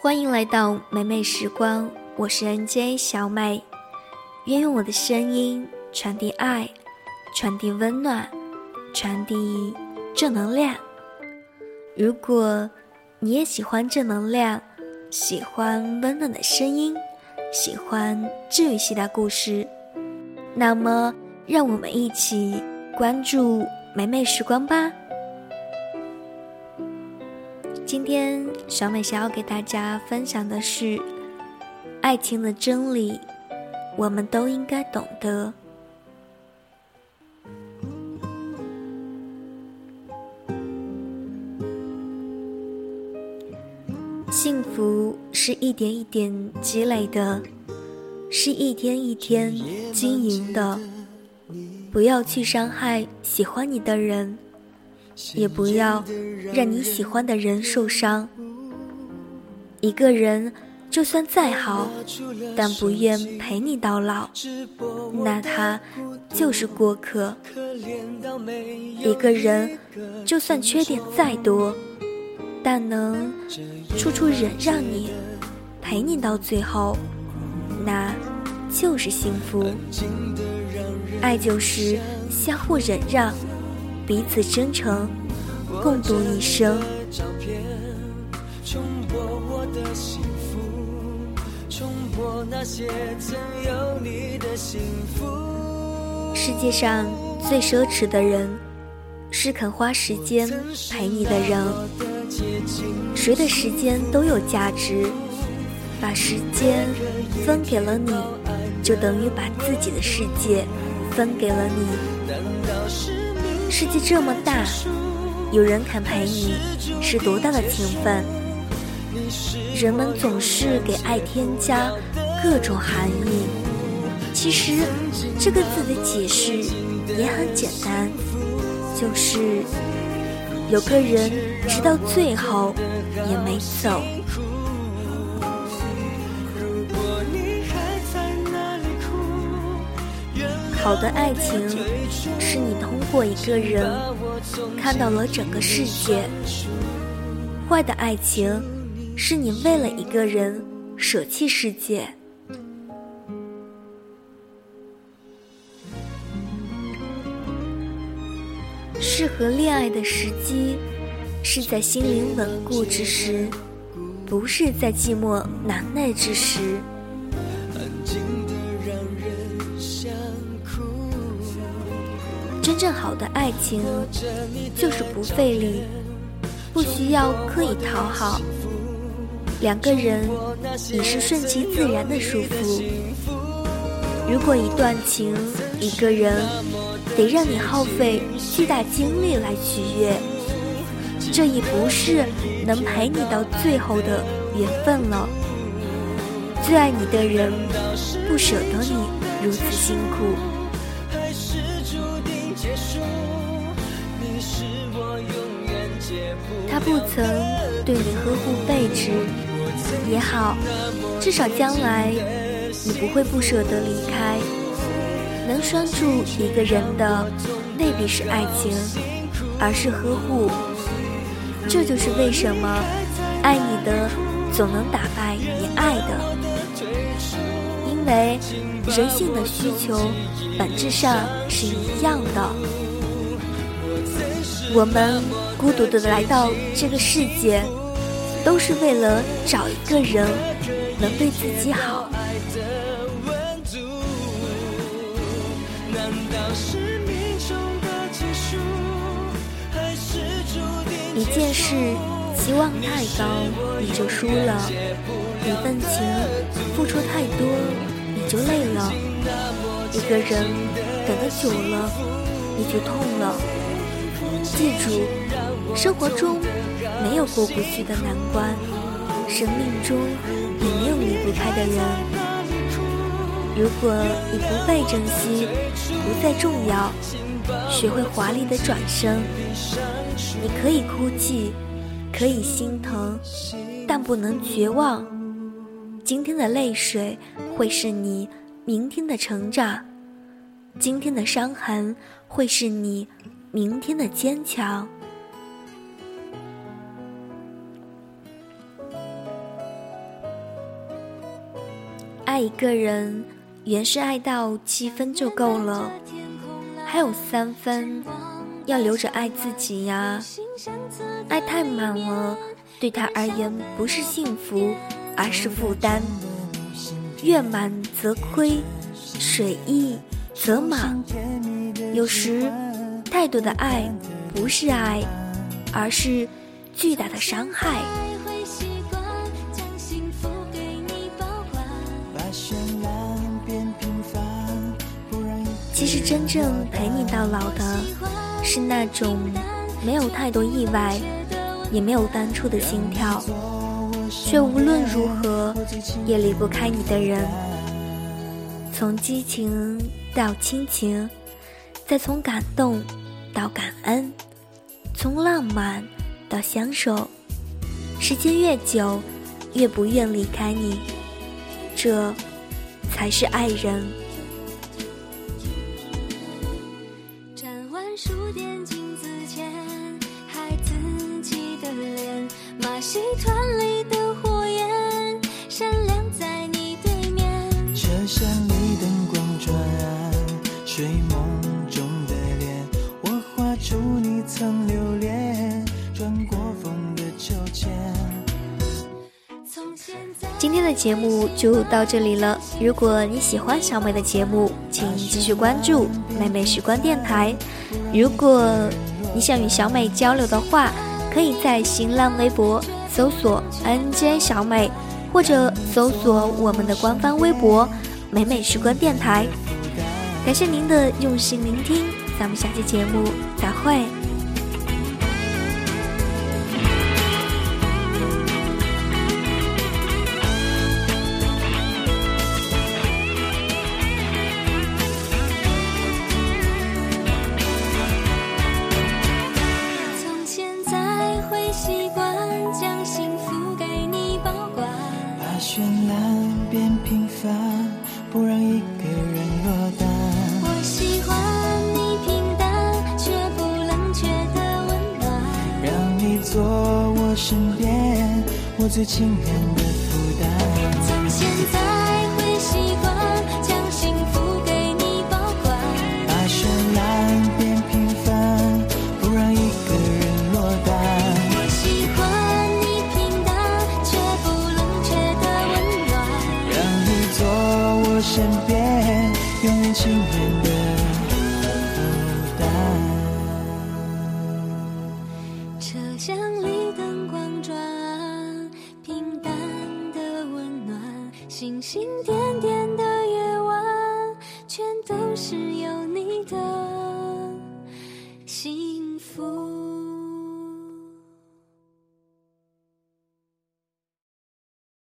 欢迎来到美美时光，我是 NJ 小美，愿用我的声音传递爱，传递温暖，传递正能量。如果你也喜欢正能量，喜欢温暖的声音，喜欢治愈系的故事，那么让我们一起关注美美时光吧。今天小美想要给大家分享的是爱情的真理，我们都应该懂得。幸福是一点一点积累的，是一天一天经营的。不要去伤害喜欢你的人。也不要让你喜欢的人受伤。一个人就算再好，但不愿陪你到老，那他就是过客。一个人就算缺点再多，但能处处忍让你，陪你到最后，那就是幸福。爱就是相互忍让。彼此真诚，共度一生。世界上最奢侈的人，是肯花时间陪你的人。谁的时间都有价值，把时间分给了你，就等于把自己的世界分给了你。难道是世界这么大，有人肯陪你，是多大的情分？人们总是给爱添加各种含义，其实这个字的解释也很简单，就是有个人直到最后也没走。好的爱情，是你通过一个人看到了整个世界；坏的爱情，是你为了一个人舍弃世界。适合恋爱的时机，是在心灵稳固之时，不是在寂寞难耐之时。真正好的爱情，就是不费力，不需要刻意讨好，两个人已是顺其自然的舒服。如果一段情，一个人得让你耗费巨大精力来取悦，这已不是能陪你到最后的缘分了。最爱你的人，不舍得你如此辛苦。他不曾对你呵护备至，也好，至少将来你不会不舍得离开。能拴住一个人的未必是爱情，而是呵护。这就是为什么爱你的总能打败你爱的，为人性的需求本质上是一样的。我们孤独的来到这个世界，都是为了找一个人能对自己好。一件事期望太高，你就输了；一份情付出太多，就累了；一个人等的久了，你就痛了。记住，生活中没有过不去的难关，生命中也没有离不开的人。如果你不被珍惜，不再重要，学会华丽的转身。你可以哭泣，可以心疼，但不能绝望。今天的泪水会是你明天的成长，今天的伤痕会是你。明天的坚强。爱一个人，原是爱到七分就够了，还有三分要留着爱自己呀。爱太满了，对他而言不是幸福，而是负担。月满则亏，水溢则满。有时，太多的爱不是爱，而是巨大的伤害。其实，真正陪你到老的，是那种没有太多意外，也没有当初的心跳。却无论如何也离不开你的人，从激情到亲情，再从感动到感恩，从浪漫到相守，时间越久，越不愿离开你，这才是爱人。站完书店镜子前，孩自己的脸，马戏团今天的节目就到这里了。如果你喜欢小美的节目，请继续关注美美时光电台。如果你想与小美交流的话，可以在新浪微博搜索 “nj 小美”，或者搜索我们的官方微博“美美时光电台”。感谢您的用心聆听，咱们下期节目再会。身最轻人的负担。从现在会习惯将幸福给你保管，把绚烂变平凡，不让一个人落单。我喜欢你平淡却不冷却的温暖，让你做我身边永远亲人星星点点的。